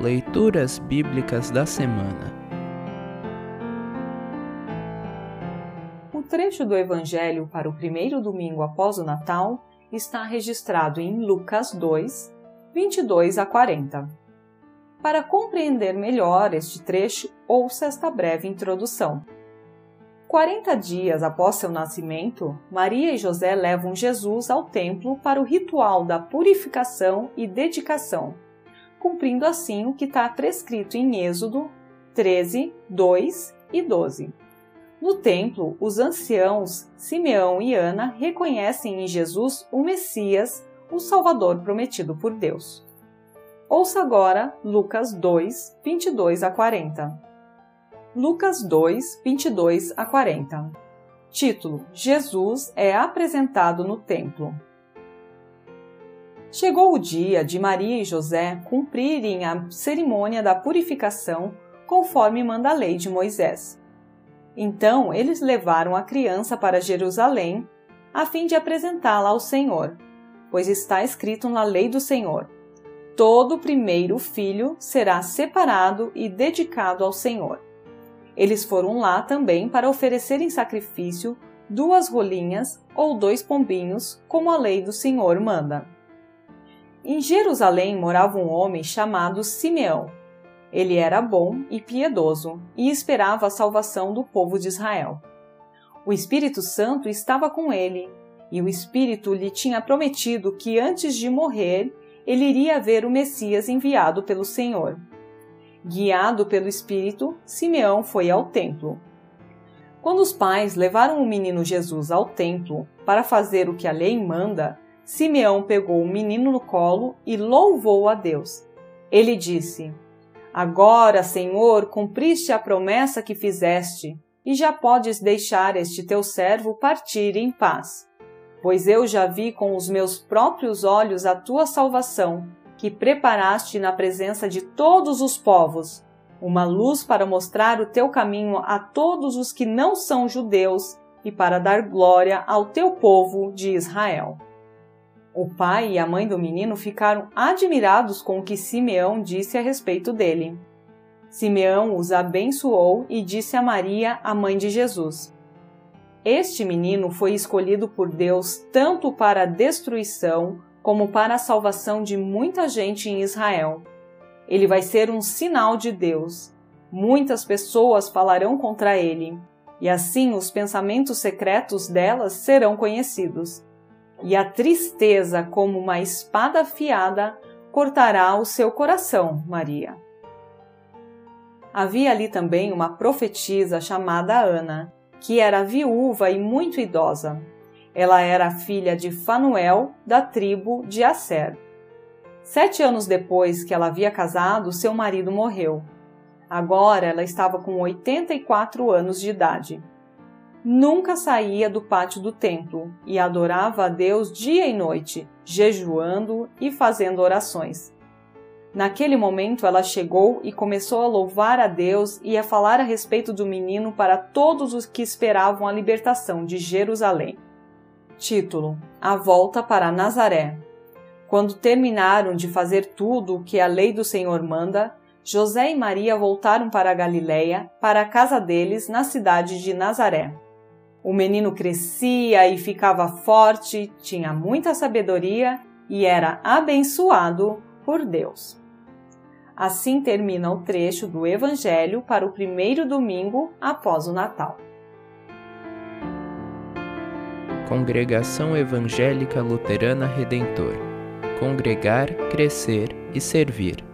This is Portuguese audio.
Leituras Bíblicas da Semana O trecho do Evangelho para o primeiro domingo após o Natal está registrado em Lucas 2, 22 a 40. Para compreender melhor este trecho, ouça esta breve introdução. 40 dias após seu nascimento, Maria e José levam Jesus ao templo para o ritual da purificação e dedicação, cumprindo assim o que está prescrito em Êxodo 13, 2 e 12. No templo, os anciãos Simeão e Ana reconhecem em Jesus o Messias, o Salvador prometido por Deus. Ouça agora Lucas 2, 22 a 40. Lucas 2, 22 a 40. Título: Jesus é apresentado no templo. Chegou o dia de Maria e José cumprirem a cerimônia da purificação conforme manda a lei de Moisés. Então eles levaram a criança para Jerusalém a fim de apresentá-la ao Senhor, pois está escrito na lei do Senhor: todo primeiro filho será separado e dedicado ao Senhor. Eles foram lá também para oferecer em sacrifício duas rolinhas ou dois pombinhos, como a lei do Senhor manda. Em Jerusalém morava um homem chamado Simeão. Ele era bom e piedoso e esperava a salvação do povo de Israel. O Espírito Santo estava com ele, e o Espírito lhe tinha prometido que antes de morrer ele iria ver o Messias enviado pelo Senhor. Guiado pelo Espírito, Simeão foi ao templo. Quando os pais levaram o menino Jesus ao templo para fazer o que a lei manda, Simeão pegou o menino no colo e louvou a Deus. Ele disse: Agora, Senhor, cumpriste a promessa que fizeste, e já podes deixar este teu servo partir em paz. Pois eu já vi com os meus próprios olhos a tua salvação que preparaste na presença de todos os povos, uma luz para mostrar o teu caminho a todos os que não são judeus e para dar glória ao teu povo de Israel. O pai e a mãe do menino ficaram admirados com o que Simeão disse a respeito dele. Simeão os abençoou e disse a Maria, a mãe de Jesus: Este menino foi escolhido por Deus tanto para a destruição como para a salvação de muita gente em Israel. Ele vai ser um sinal de Deus. Muitas pessoas falarão contra ele, e assim os pensamentos secretos delas serão conhecidos. E a tristeza, como uma espada afiada, cortará o seu coração, Maria. Havia ali também uma profetisa chamada Ana, que era viúva e muito idosa. Ela era filha de Fanuel, da tribo de Asser. Sete anos depois que ela havia casado, seu marido morreu. Agora ela estava com 84 anos de idade. Nunca saía do pátio do templo e adorava a Deus dia e noite, jejuando e fazendo orações. Naquele momento ela chegou e começou a louvar a Deus e a falar a respeito do menino para todos os que esperavam a libertação de Jerusalém. Título: A volta para Nazaré. Quando terminaram de fazer tudo o que a lei do Senhor manda, José e Maria voltaram para a Galiléia, para a casa deles na cidade de Nazaré. O menino crescia e ficava forte, tinha muita sabedoria e era abençoado por Deus. Assim termina o trecho do Evangelho para o primeiro domingo após o Natal. Congregação Evangélica Luterana Redentor Congregar, Crescer e Servir.